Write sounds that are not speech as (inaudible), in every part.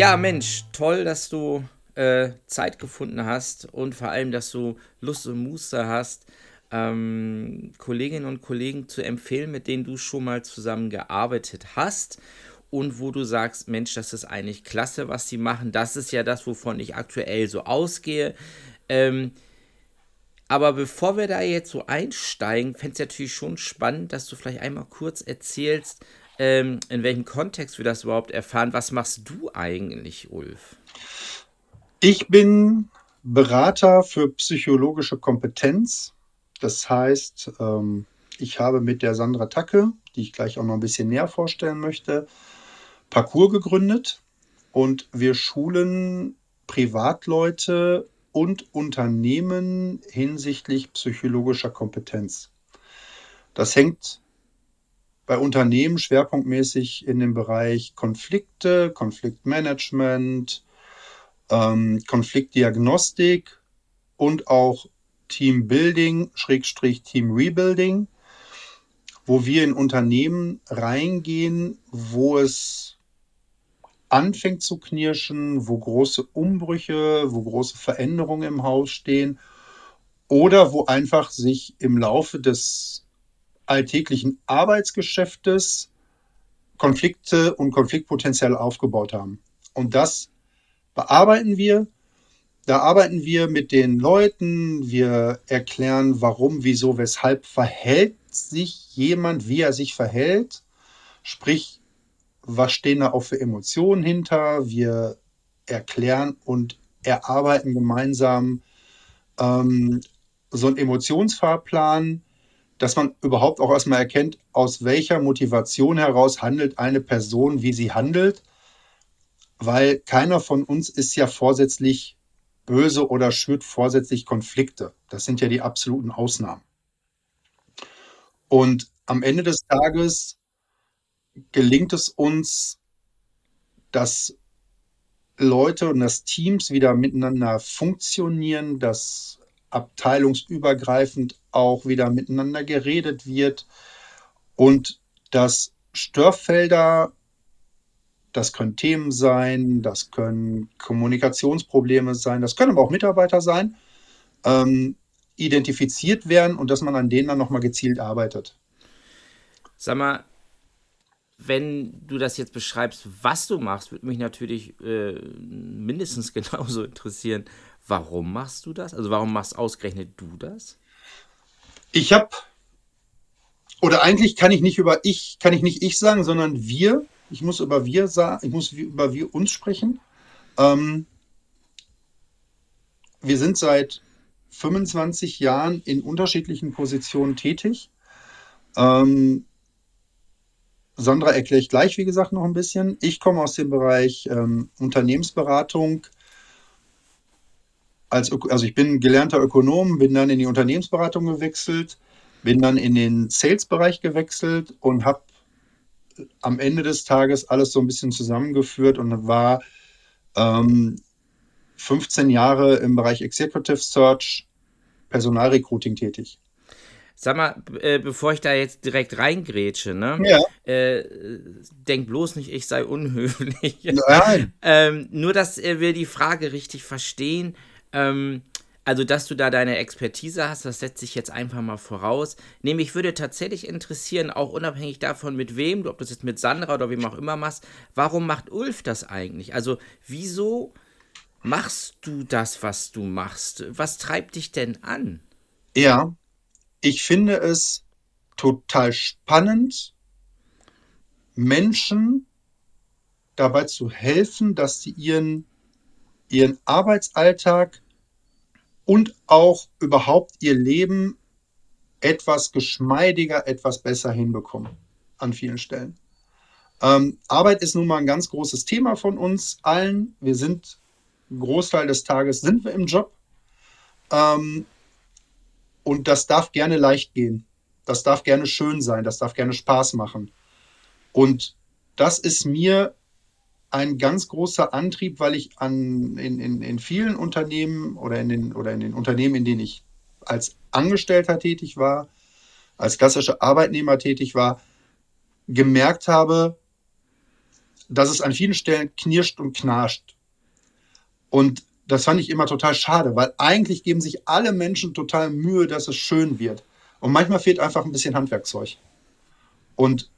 Ja, Mensch, toll, dass du äh, Zeit gefunden hast und vor allem, dass du Lust und Muße hast, ähm, Kolleginnen und Kollegen zu empfehlen, mit denen du schon mal zusammengearbeitet hast und wo du sagst, Mensch, das ist eigentlich klasse, was sie machen. Das ist ja das, wovon ich aktuell so ausgehe. Ähm, aber bevor wir da jetzt so einsteigen, fände es natürlich schon spannend, dass du vielleicht einmal kurz erzählst, ähm, in welchem Kontext wir das überhaupt erfahren. Was machst du eigentlich, Ulf? Ich bin Berater für psychologische Kompetenz. Das heißt, ähm, ich habe mit der Sandra Tacke, die ich gleich auch noch ein bisschen näher vorstellen möchte, Parcours gegründet und wir schulen Privatleute und Unternehmen hinsichtlich psychologischer Kompetenz. Das hängt bei Unternehmen schwerpunktmäßig in dem Bereich Konflikte, Konfliktmanagement, ähm, Konfliktdiagnostik und auch Teambuilding, Schrägstrich Team Rebuilding, wo wir in Unternehmen reingehen, wo es anfängt zu knirschen, wo große Umbrüche, wo große Veränderungen im Haus stehen oder wo einfach sich im Laufe des alltäglichen Arbeitsgeschäftes Konflikte und Konfliktpotenzial aufgebaut haben. Und das bearbeiten wir. Da arbeiten wir mit den Leuten, wir erklären, warum, wieso, weshalb verhält sich jemand, wie er sich verhält. Sprich, was stehen da auch für Emotionen hinter. Wir erklären und erarbeiten gemeinsam ähm, so einen Emotionsfahrplan, dass man überhaupt auch erstmal erkennt, aus welcher Motivation heraus handelt eine Person, wie sie handelt, weil keiner von uns ist ja vorsätzlich böse oder schürt vorsätzlich Konflikte. Das sind ja die absoluten Ausnahmen. Und am Ende des Tages gelingt es uns, dass Leute und dass Teams wieder miteinander funktionieren, dass abteilungsübergreifend auch wieder miteinander geredet wird und dass Störfelder, das können Themen sein, das können Kommunikationsprobleme sein, das können aber auch Mitarbeiter sein, ähm, identifiziert werden und dass man an denen dann nochmal gezielt arbeitet. Sag mal, wenn du das jetzt beschreibst, was du machst, würde mich natürlich äh, mindestens (laughs) genauso interessieren. Warum machst du das? Also warum machst ausgerechnet du das? Ich habe, oder eigentlich kann ich nicht über ich, kann ich nicht ich sagen, sondern wir. Ich muss über wir sagen, ich muss über wir uns sprechen. Ähm, wir sind seit 25 Jahren in unterschiedlichen Positionen tätig. Ähm, Sandra erkläre ich gleich, wie gesagt, noch ein bisschen. Ich komme aus dem Bereich ähm, Unternehmensberatung. Als, also ich bin gelernter Ökonom, bin dann in die Unternehmensberatung gewechselt, bin dann in den Sales-Bereich gewechselt und habe am Ende des Tages alles so ein bisschen zusammengeführt und war ähm, 15 Jahre im Bereich Executive Search, Personalrecruiting tätig. Sag mal, äh, bevor ich da jetzt direkt reingrätsche, ne? Ja. Äh, denk bloß nicht, ich sei unhöflich. Nein. (laughs) ähm, nur, dass äh, wir die Frage richtig verstehen. Ähm, also, dass du da deine Expertise hast, das setze ich jetzt einfach mal voraus. Nämlich würde tatsächlich interessieren, auch unabhängig davon, mit wem, ob du das jetzt mit Sandra oder wem auch immer machst, warum macht Ulf das eigentlich? Also, wieso machst du das, was du machst? Was treibt dich denn an? Ja, ich finde es total spannend, Menschen dabei zu helfen, dass sie ihren, ihren Arbeitsalltag und auch überhaupt ihr Leben etwas geschmeidiger, etwas besser hinbekommen an vielen Stellen. Ähm, Arbeit ist nun mal ein ganz großes Thema von uns allen. Wir sind, Großteil des Tages sind wir im Job. Ähm, und das darf gerne leicht gehen. Das darf gerne schön sein. Das darf gerne Spaß machen. Und das ist mir ein ganz großer Antrieb, weil ich an, in, in, in vielen Unternehmen oder in, den, oder in den Unternehmen, in denen ich als Angestellter tätig war, als klassischer Arbeitnehmer tätig war, gemerkt habe, dass es an vielen Stellen knirscht und knarscht. Und das fand ich immer total schade, weil eigentlich geben sich alle Menschen total Mühe, dass es schön wird. Und manchmal fehlt einfach ein bisschen Handwerkzeug. Und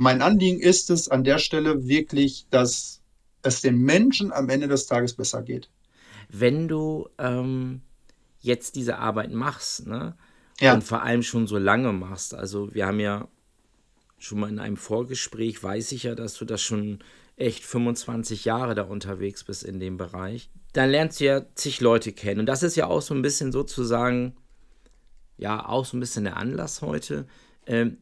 mein Anliegen ist es an der Stelle wirklich, dass es den Menschen am Ende des Tages besser geht. Wenn du ähm, jetzt diese Arbeit machst, ne? Ja. Und vor allem schon so lange machst. Also wir haben ja schon mal in einem Vorgespräch, weiß ich ja, dass du das schon echt 25 Jahre da unterwegs bist in dem Bereich. Dann lernst du ja zig Leute kennen. Und das ist ja auch so ein bisschen sozusagen, ja, auch so ein bisschen der Anlass heute. Ähm,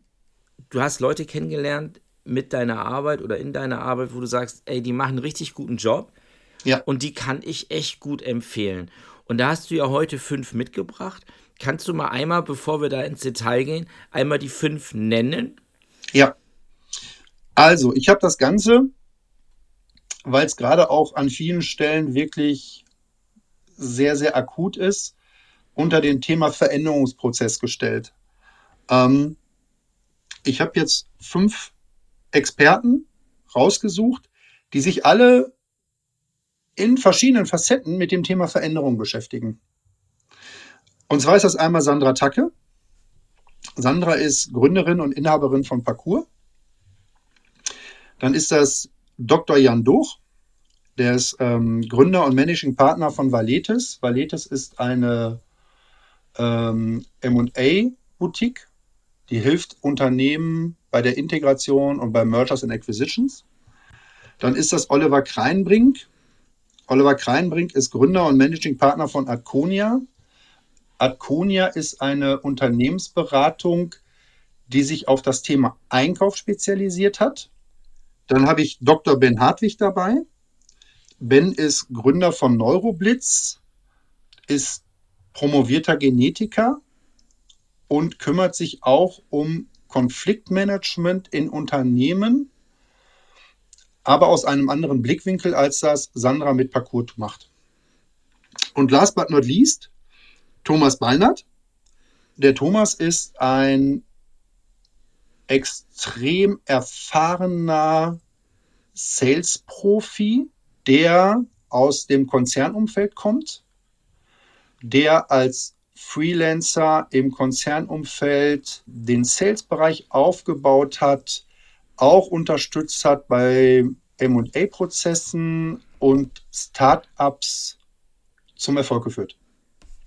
du hast Leute kennengelernt mit deiner Arbeit oder in deiner Arbeit, wo du sagst, ey, die machen einen richtig guten Job. Ja. Und die kann ich echt gut empfehlen. Und da hast du ja heute fünf mitgebracht. Kannst du mal einmal, bevor wir da ins Detail gehen, einmal die fünf nennen? Ja. Also, ich habe das Ganze, weil es gerade auch an vielen Stellen wirklich sehr, sehr akut ist, unter dem Thema Veränderungsprozess gestellt. Ähm, ich habe jetzt fünf Experten rausgesucht, die sich alle in verschiedenen Facetten mit dem Thema Veränderung beschäftigen. Und zwar ist das einmal Sandra Tacke. Sandra ist Gründerin und Inhaberin von Parcours. Dann ist das Dr. Jan Doch. Der ist ähm, Gründer und Managing Partner von Valetis. Valetis ist eine ähm, MA-Boutique, die hilft Unternehmen bei der Integration und bei Mergers and Acquisitions. Dann ist das Oliver Kreinbrink. Oliver Kreinbrink ist Gründer und Managing Partner von Adconia. Adconia ist eine Unternehmensberatung, die sich auf das Thema Einkauf spezialisiert hat. Dann habe ich Dr. Ben Hartwig dabei. Ben ist Gründer von Neuroblitz, ist promovierter Genetiker und kümmert sich auch um Konfliktmanagement in Unternehmen, aber aus einem anderen Blickwinkel, als das Sandra mit Parcours macht. Und last but not least, Thomas Ballnert. Der Thomas ist ein extrem erfahrener Sales-Profi, der aus dem Konzernumfeld kommt, der als Freelancer im Konzernumfeld den Sales-Bereich aufgebaut hat, auch unterstützt hat bei MA-Prozessen und Startups zum Erfolg geführt.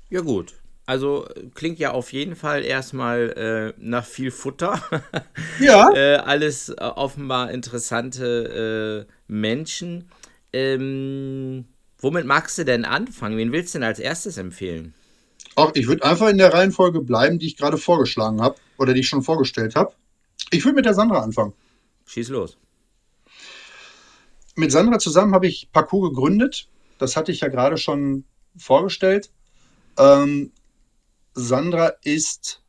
Ja, gut. Also klingt ja auf jeden Fall erstmal äh, nach viel Futter. (laughs) Ja. äh, alles äh, offenbar interessante äh, Menschen. Ähm, womit magst du denn anfangen? Wen willst du denn als erstes empfehlen? Auch ich würde einfach in der Reihenfolge bleiben, die ich gerade vorgeschlagen habe oder die ich schon vorgestellt habe. Ich würde mit der Sandra anfangen. Schieß los. Mit Sandra zusammen habe ich Parcours gegründet. Das hatte ich ja gerade schon vorgestellt. Ähm, Sandra ist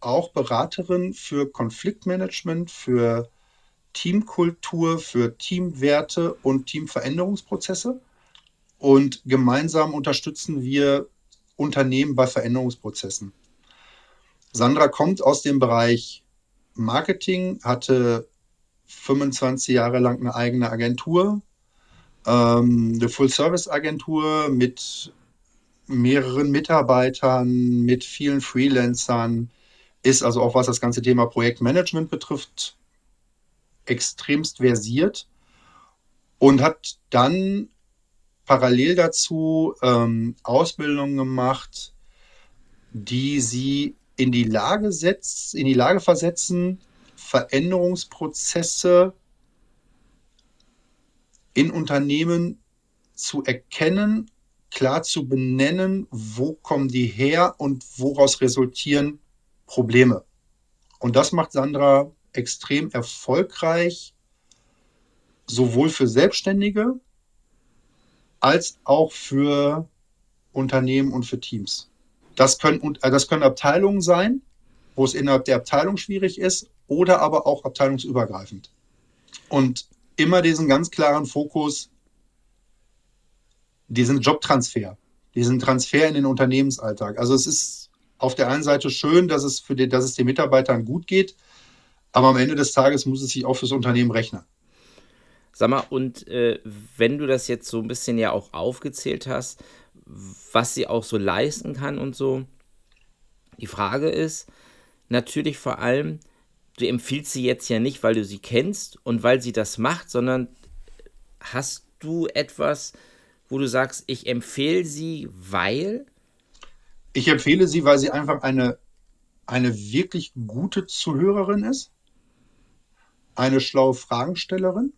auch Beraterin für Konfliktmanagement, für Teamkultur, für Teamwerte und Teamveränderungsprozesse. Und gemeinsam unterstützen wir Unternehmen bei Veränderungsprozessen. Sandra kommt aus dem Bereich Marketing, hatte 25 Jahre lang eine eigene Agentur, ähm, eine Full-Service-Agentur mit mehreren Mitarbeitern, mit vielen Freelancern, ist also auch was das ganze Thema Projektmanagement betrifft, extremst versiert und hat dann parallel dazu ähm, Ausbildungen gemacht, die sie in die Lage setzt, in die Lage versetzen, Veränderungsprozesse in Unternehmen zu erkennen, klar zu benennen, wo kommen die her und woraus resultieren Probleme. Und das macht Sandra extrem erfolgreich, sowohl für Selbstständige als auch für Unternehmen und für Teams. Das können, äh, das können Abteilungen sein, wo es innerhalb der Abteilung schwierig ist, oder aber auch abteilungsübergreifend. Und immer diesen ganz klaren Fokus, diesen Jobtransfer, diesen Transfer in den Unternehmensalltag. Also es ist auf der einen Seite schön, dass es, für die, dass es den Mitarbeitern gut geht, aber am Ende des Tages muss es sich auch fürs Unternehmen rechnen. Sag mal, und äh, wenn du das jetzt so ein bisschen ja auch aufgezählt hast, was sie auch so leisten kann und so, die Frage ist natürlich vor allem, du empfiehlst sie jetzt ja nicht, weil du sie kennst und weil sie das macht, sondern hast du etwas, wo du sagst, ich empfehle sie, weil? Ich empfehle sie, weil sie einfach eine, eine wirklich gute Zuhörerin ist, eine schlaue Fragenstellerin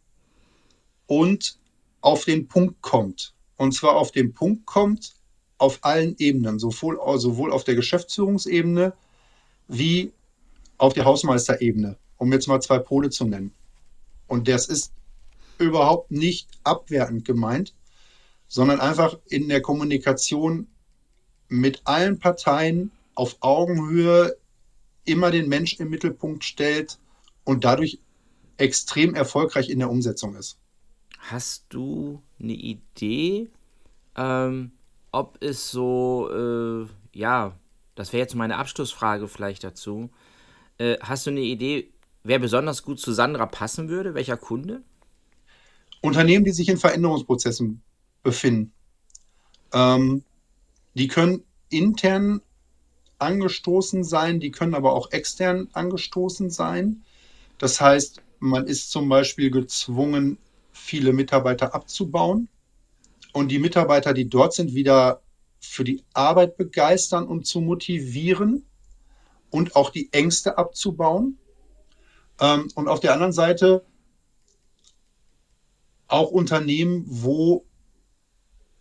und auf den Punkt kommt. Und zwar auf den Punkt kommt auf allen Ebenen, sowohl, sowohl auf der Geschäftsführungsebene wie auf der Hausmeisterebene, um jetzt mal zwei Pole zu nennen. Und das ist überhaupt nicht abwertend gemeint, sondern einfach in der Kommunikation mit allen Parteien auf Augenhöhe immer den Mensch im Mittelpunkt stellt und dadurch extrem erfolgreich in der Umsetzung ist. Hast du eine Idee, ähm, ob es so, äh, ja, das wäre jetzt meine Abschlussfrage vielleicht dazu. Äh, hast du eine Idee, wer besonders gut zu Sandra passen würde? Welcher Kunde? Unternehmen, die sich in Veränderungsprozessen befinden. Ähm, die können intern angestoßen sein, die können aber auch extern angestoßen sein. Das heißt, man ist zum Beispiel gezwungen, viele Mitarbeiter abzubauen und die Mitarbeiter, die dort sind, wieder für die Arbeit begeistern und zu motivieren und auch die Ängste abzubauen. Ähm, und auf der anderen Seite auch Unternehmen, wo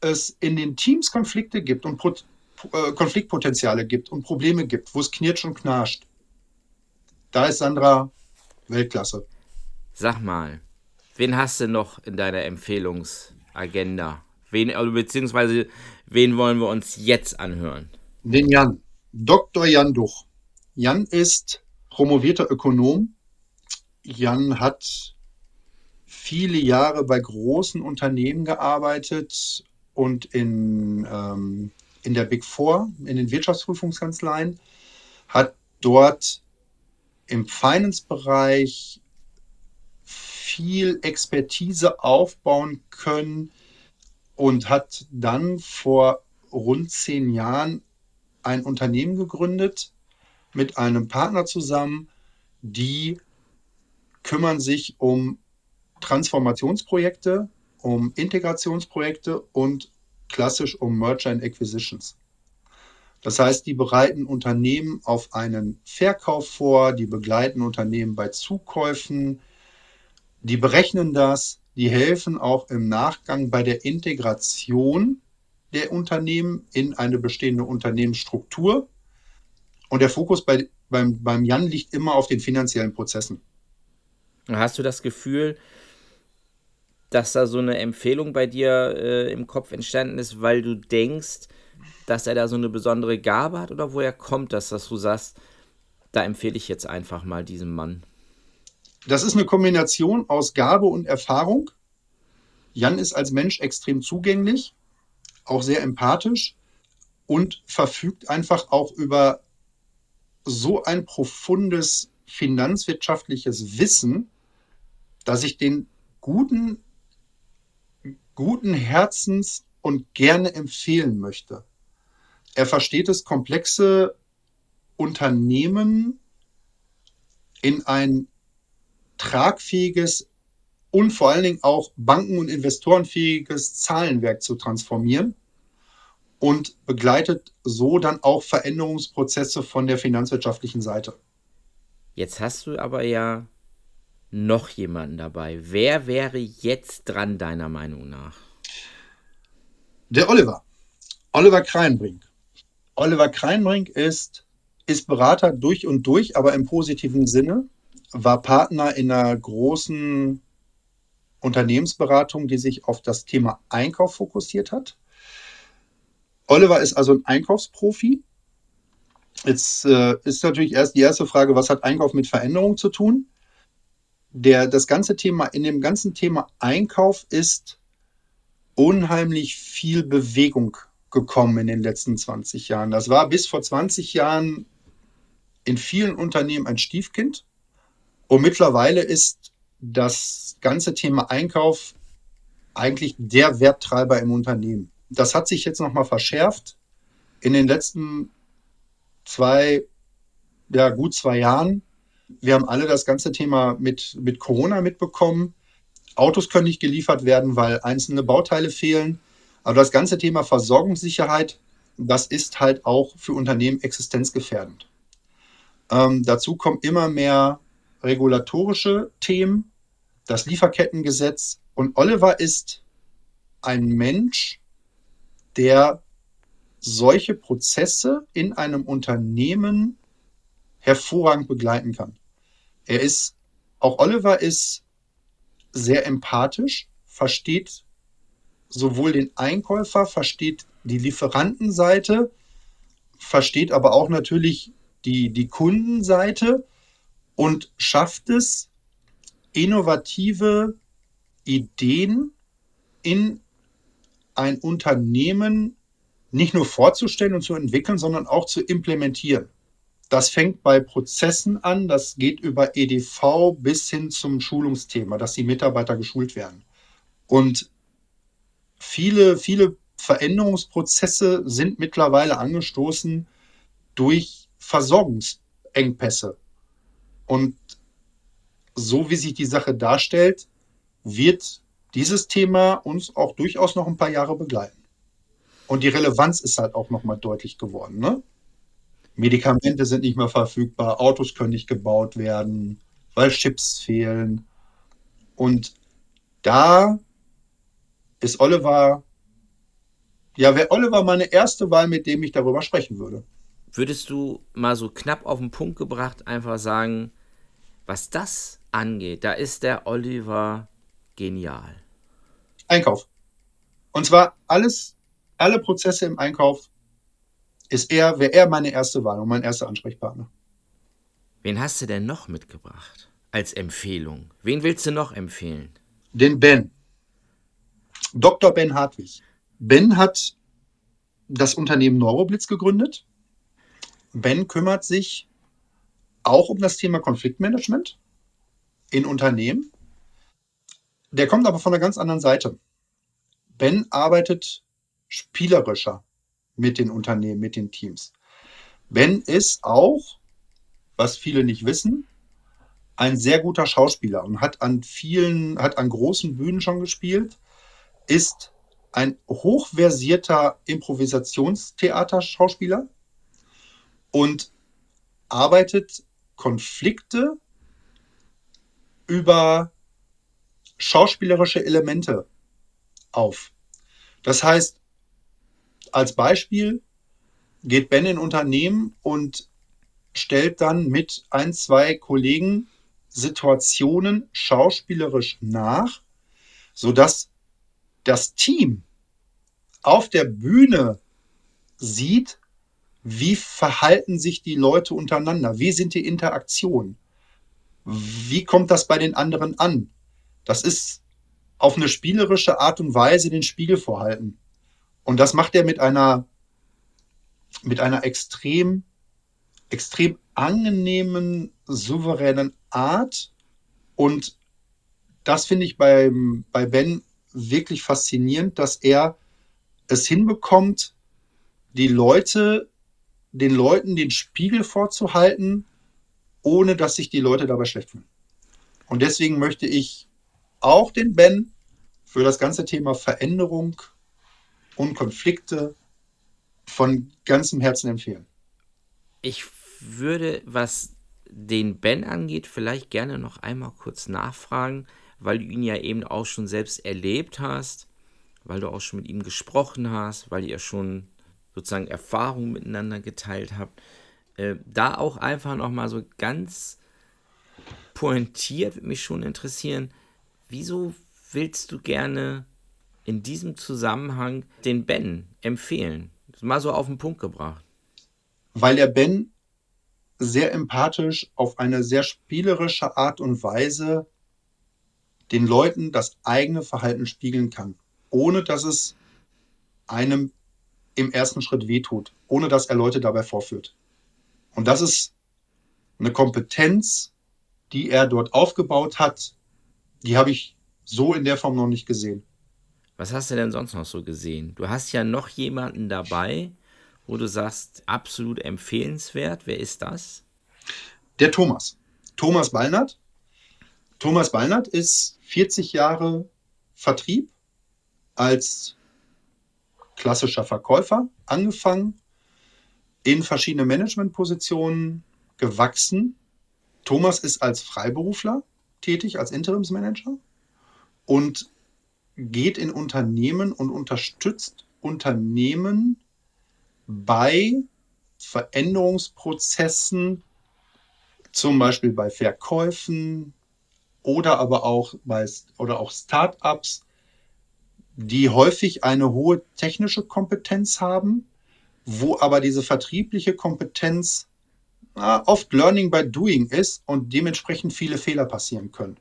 es in den Teams Konflikte gibt und äh, Konfliktpotenziale gibt und Probleme gibt, wo es knirscht und knarscht. Da ist Sandra Weltklasse. Sag mal, wen hast du noch in deiner Empfehlungsagenda? Wen, also beziehungsweise wen wollen wir uns jetzt anhören? Den Jan. Dr. Jan Duch. Jan ist promovierter Ökonom. Jan hat viele Jahre bei großen Unternehmen gearbeitet und in, ähm, in der Big Four, in den Wirtschaftsprüfungskanzleien, hat dort im Finance-Bereich viel Expertise aufbauen können und hat dann vor rund zehn Jahren ein Unternehmen gegründet mit einem Partner zusammen, die kümmern sich um Transformationsprojekte, um Integrationsprojekte und klassisch um Merger and Acquisitions. Das heißt, die bereiten Unternehmen auf einen Verkauf vor, die begleiten Unternehmen bei Zukäufen, die berechnen das, die helfen auch im Nachgang bei der Integration der Unternehmen in eine bestehende Unternehmensstruktur. Und der Fokus bei, beim, beim Jan liegt immer auf den finanziellen Prozessen. Hast du das Gefühl, dass da so eine Empfehlung bei dir äh, im Kopf entstanden ist, weil du denkst, dass er da so eine besondere Gabe hat? Oder woher kommt das, dass du sagst, da empfehle ich jetzt einfach mal diesem Mann? Das ist eine Kombination aus Gabe und Erfahrung. Jan ist als Mensch extrem zugänglich, auch sehr empathisch und verfügt einfach auch über so ein profundes finanzwirtschaftliches Wissen, dass ich den guten, guten Herzens und gerne empfehlen möchte. Er versteht es, komplexe Unternehmen in ein tragfähiges und vor allen Dingen auch banken- und investorenfähiges Zahlenwerk zu transformieren und begleitet so dann auch Veränderungsprozesse von der finanzwirtschaftlichen Seite. Jetzt hast du aber ja noch jemanden dabei. Wer wäre jetzt dran, deiner Meinung nach? Der Oliver. Oliver Kreinbrink. Oliver Kreinbrink ist, ist Berater durch und durch, aber im positiven Sinne war Partner in einer großen Unternehmensberatung, die sich auf das Thema Einkauf fokussiert hat. Oliver ist also ein Einkaufsprofi. Jetzt äh, ist natürlich erst die erste Frage, was hat Einkauf mit Veränderung zu tun? Der, das ganze Thema, in dem ganzen Thema Einkauf ist unheimlich viel Bewegung gekommen in den letzten 20 Jahren. Das war bis vor 20 Jahren in vielen Unternehmen ein Stiefkind. Und mittlerweile ist das ganze Thema Einkauf eigentlich der Werttreiber im Unternehmen. Das hat sich jetzt nochmal verschärft in den letzten zwei, ja, gut zwei Jahren. Wir haben alle das ganze Thema mit, mit Corona mitbekommen. Autos können nicht geliefert werden, weil einzelne Bauteile fehlen. Aber das ganze Thema Versorgungssicherheit, das ist halt auch für Unternehmen existenzgefährdend. Ähm, dazu kommen immer mehr regulatorische Themen, das Lieferkettengesetz. Und Oliver ist ein Mensch, der solche Prozesse in einem Unternehmen hervorragend begleiten kann. Er ist, auch Oliver ist sehr empathisch, versteht sowohl den Einkäufer, versteht die Lieferantenseite, versteht aber auch natürlich die, die Kundenseite und schafft es, innovative Ideen in ein Unternehmen nicht nur vorzustellen und zu entwickeln, sondern auch zu implementieren. Das fängt bei Prozessen an, das geht über EDV bis hin zum Schulungsthema, dass die Mitarbeiter geschult werden. Und viele, viele Veränderungsprozesse sind mittlerweile angestoßen durch Versorgungsengpässe. Und so wie sich die Sache darstellt, wird dieses Thema uns auch durchaus noch ein paar Jahre begleiten. Und die Relevanz ist halt auch nochmal deutlich geworden. Ne? Medikamente sind nicht mehr verfügbar, Autos können nicht gebaut werden, weil Chips fehlen. Und da ist Oliver, ja, wäre Oliver meine erste Wahl, mit dem ich darüber sprechen würde. Würdest du mal so knapp auf den Punkt gebracht einfach sagen, was das angeht, da ist der Oliver genial. Einkauf. Und zwar alles, alle Prozesse im Einkauf ist er, wäre er meine erste Wahl und mein erster Ansprechpartner. Wen hast du denn noch mitgebracht als Empfehlung? Wen willst du noch empfehlen? Den Ben. Dr. Ben Hartwig. Ben hat das Unternehmen Neuroblitz gegründet. Ben kümmert sich auch um das Thema Konfliktmanagement in Unternehmen. Der kommt aber von einer ganz anderen Seite. Ben arbeitet spielerischer mit den Unternehmen, mit den Teams. Ben ist auch, was viele nicht wissen, ein sehr guter Schauspieler und hat an vielen, hat an großen Bühnen schon gespielt, ist ein hochversierter Improvisationstheaterschauspieler und arbeitet Konflikte über schauspielerische Elemente auf. Das heißt, als Beispiel geht Ben in Unternehmen und stellt dann mit ein, zwei Kollegen Situationen schauspielerisch nach, sodass das Team auf der Bühne sieht, wie verhalten sich die Leute untereinander, wie sind die Interaktionen, wie kommt das bei den anderen an. Das ist auf eine spielerische Art und Weise den Spiegel vorhalten. Und das macht er mit einer, mit einer extrem, extrem angenehmen, souveränen Art. Und das finde ich beim, bei Ben wirklich faszinierend, dass er es hinbekommt, die Leute, den Leuten den Spiegel vorzuhalten, ohne dass sich die Leute dabei schlecht fühlen. Und deswegen möchte ich auch den Ben für das ganze Thema Veränderung und Konflikte von ganzem Herzen empfehlen. Ich würde, was den Ben angeht, vielleicht gerne noch einmal kurz nachfragen, weil du ihn ja eben auch schon selbst erlebt hast, weil du auch schon mit ihm gesprochen hast, weil ihr schon sozusagen Erfahrungen miteinander geteilt habt. Äh, da auch einfach noch mal so ganz pointiert würde mich schon interessieren, wieso willst du gerne in diesem Zusammenhang den Ben empfehlen? Mal so auf den Punkt gebracht. Weil der Ben sehr empathisch auf eine sehr spielerische Art und Weise den Leuten das eigene Verhalten spiegeln kann, ohne dass es einem im ersten Schritt wehtut, ohne dass er Leute dabei vorführt. Und das ist eine Kompetenz, die er dort aufgebaut hat, die habe ich so in der Form noch nicht gesehen. Was hast du denn sonst noch so gesehen? Du hast ja noch jemanden dabei, wo du sagst, absolut empfehlenswert. Wer ist das? Der Thomas. Thomas Ballnert. Thomas Ballnert ist 40 Jahre Vertrieb als klassischer Verkäufer angefangen, in verschiedene Managementpositionen gewachsen. Thomas ist als Freiberufler tätig, als Interimsmanager und geht in Unternehmen und unterstützt Unternehmen bei Veränderungsprozessen, zum Beispiel bei Verkäufen oder aber auch bei oder auch Startups, die häufig eine hohe technische Kompetenz haben, wo aber diese vertriebliche Kompetenz na, oft Learning by Doing ist und dementsprechend viele Fehler passieren können.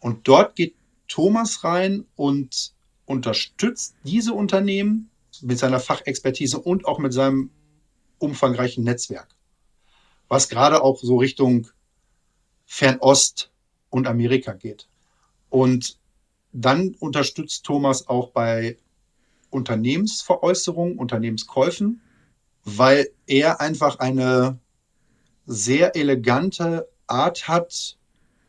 Und dort geht Thomas rein und unterstützt diese Unternehmen mit seiner Fachexpertise und auch mit seinem umfangreichen Netzwerk, was gerade auch so Richtung Fernost und Amerika geht. Und dann unterstützt Thomas auch bei Unternehmensveräußerungen, Unternehmenskäufen, weil er einfach eine sehr elegante Art hat,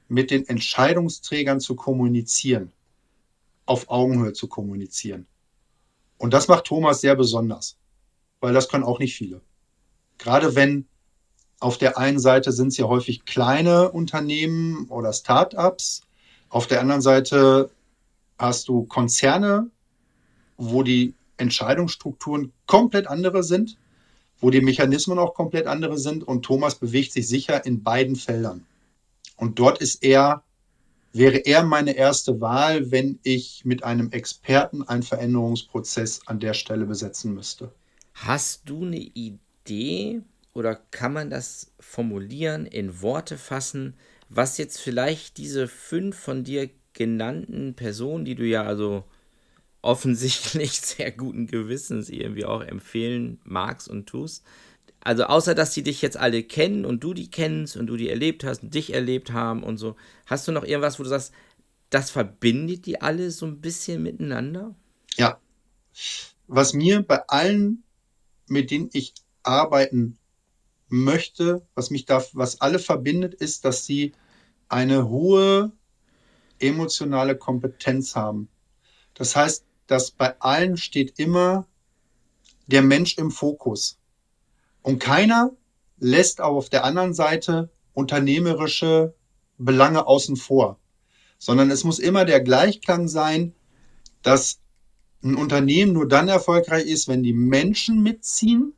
mit den Entscheidungsträgern zu kommunizieren, auf Augenhöhe zu kommunizieren. Und das macht Thomas sehr besonders, weil das können auch nicht viele. Gerade wenn auf der einen Seite sind es ja häufig kleine Unternehmen oder Start-ups, auf der anderen Seite hast du Konzerne, wo die Entscheidungsstrukturen komplett andere sind, wo die Mechanismen auch komplett andere sind und Thomas bewegt sich sicher in beiden Feldern. Und dort ist er, wäre er meine erste Wahl, wenn ich mit einem Experten einen Veränderungsprozess an der Stelle besetzen müsste. Hast du eine Idee oder kann man das formulieren, in Worte fassen, was jetzt vielleicht diese fünf von dir genannten Personen, die du ja also offensichtlich (laughs) sehr guten Gewissens irgendwie auch empfehlen magst und tust. Also außer dass die dich jetzt alle kennen und du die kennst und du die erlebt hast und dich erlebt haben und so, hast du noch irgendwas, wo du sagst, das verbindet die alle so ein bisschen miteinander? Ja. Was mir bei allen, mit denen ich arbeiten möchte, was mich da, was alle verbindet, ist, dass sie eine hohe emotionale Kompetenz haben. Das heißt, dass bei allen steht immer der Mensch im Fokus. Und keiner lässt auch auf der anderen Seite unternehmerische Belange außen vor, sondern es muss immer der Gleichklang sein, dass ein Unternehmen nur dann erfolgreich ist, wenn die Menschen mitziehen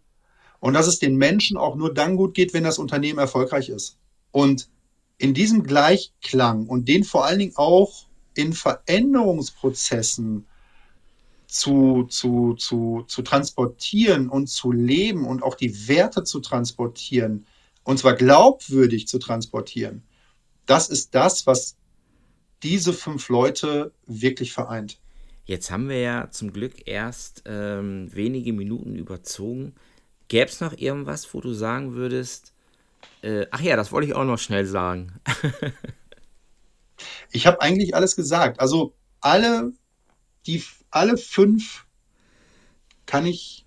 und dass es den Menschen auch nur dann gut geht, wenn das Unternehmen erfolgreich ist. Und in diesem Gleichklang und den vor allen Dingen auch in Veränderungsprozessen zu, zu, zu, zu transportieren und zu leben und auch die Werte zu transportieren, und zwar glaubwürdig zu transportieren, das ist das, was diese fünf Leute wirklich vereint. Jetzt haben wir ja zum Glück erst ähm, wenige Minuten überzogen. Gäbe es noch irgendwas, wo du sagen würdest, äh, ach ja, das wollte ich auch noch schnell sagen. (laughs) ich habe eigentlich alles gesagt. Also alle, die alle fünf kann ich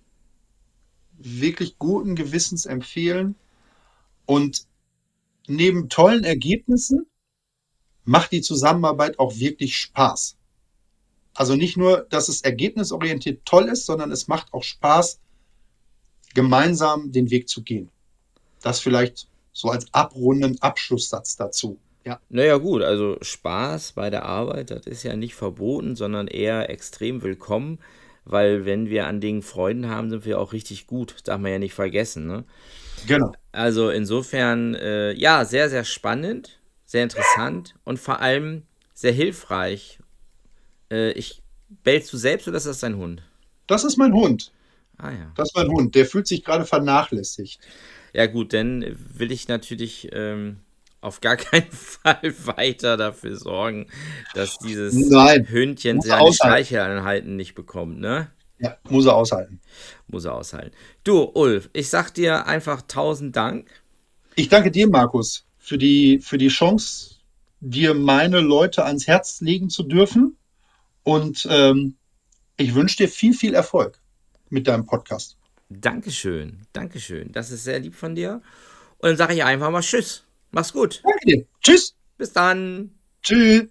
wirklich guten Gewissens empfehlen. Und neben tollen Ergebnissen macht die Zusammenarbeit auch wirklich Spaß. Also nicht nur, dass es ergebnisorientiert toll ist, sondern es macht auch Spaß, gemeinsam den Weg zu gehen. Das vielleicht so als abrunden Abschlusssatz dazu. Ja. Naja, gut, also Spaß bei der Arbeit, das ist ja nicht verboten, sondern eher extrem willkommen, weil wenn wir an Dingen Freuden haben, sind wir auch richtig gut. darf man ja nicht vergessen. Ne? Genau. Also insofern, äh, ja, sehr, sehr spannend, sehr interessant und vor allem sehr hilfreich. Äh, ich bellst du selbst oder ist das dein Hund? Das ist mein Hund. Ah ja. Das ist mein Hund. Der fühlt sich gerade vernachlässigt. Ja gut, dann will ich natürlich ähm, auf gar (laughs) keinen Fall weiter dafür sorgen, dass dieses Nein, Hündchen seine Streicheleinheiten nicht bekommt, ne? Ja, muss er aushalten. Muss er aushalten. Du, Ulf, ich sag dir einfach tausend Dank. Ich danke dir, Markus, für die, für die Chance, dir meine Leute ans Herz legen zu dürfen. Und ähm, ich wünsche dir viel, viel Erfolg mit deinem Podcast. Dankeschön, Dankeschön. Das ist sehr lieb von dir. Und dann sage ich einfach mal Tschüss. Mach's gut. Danke dir. Tschüss. Bis dann. Tschüss.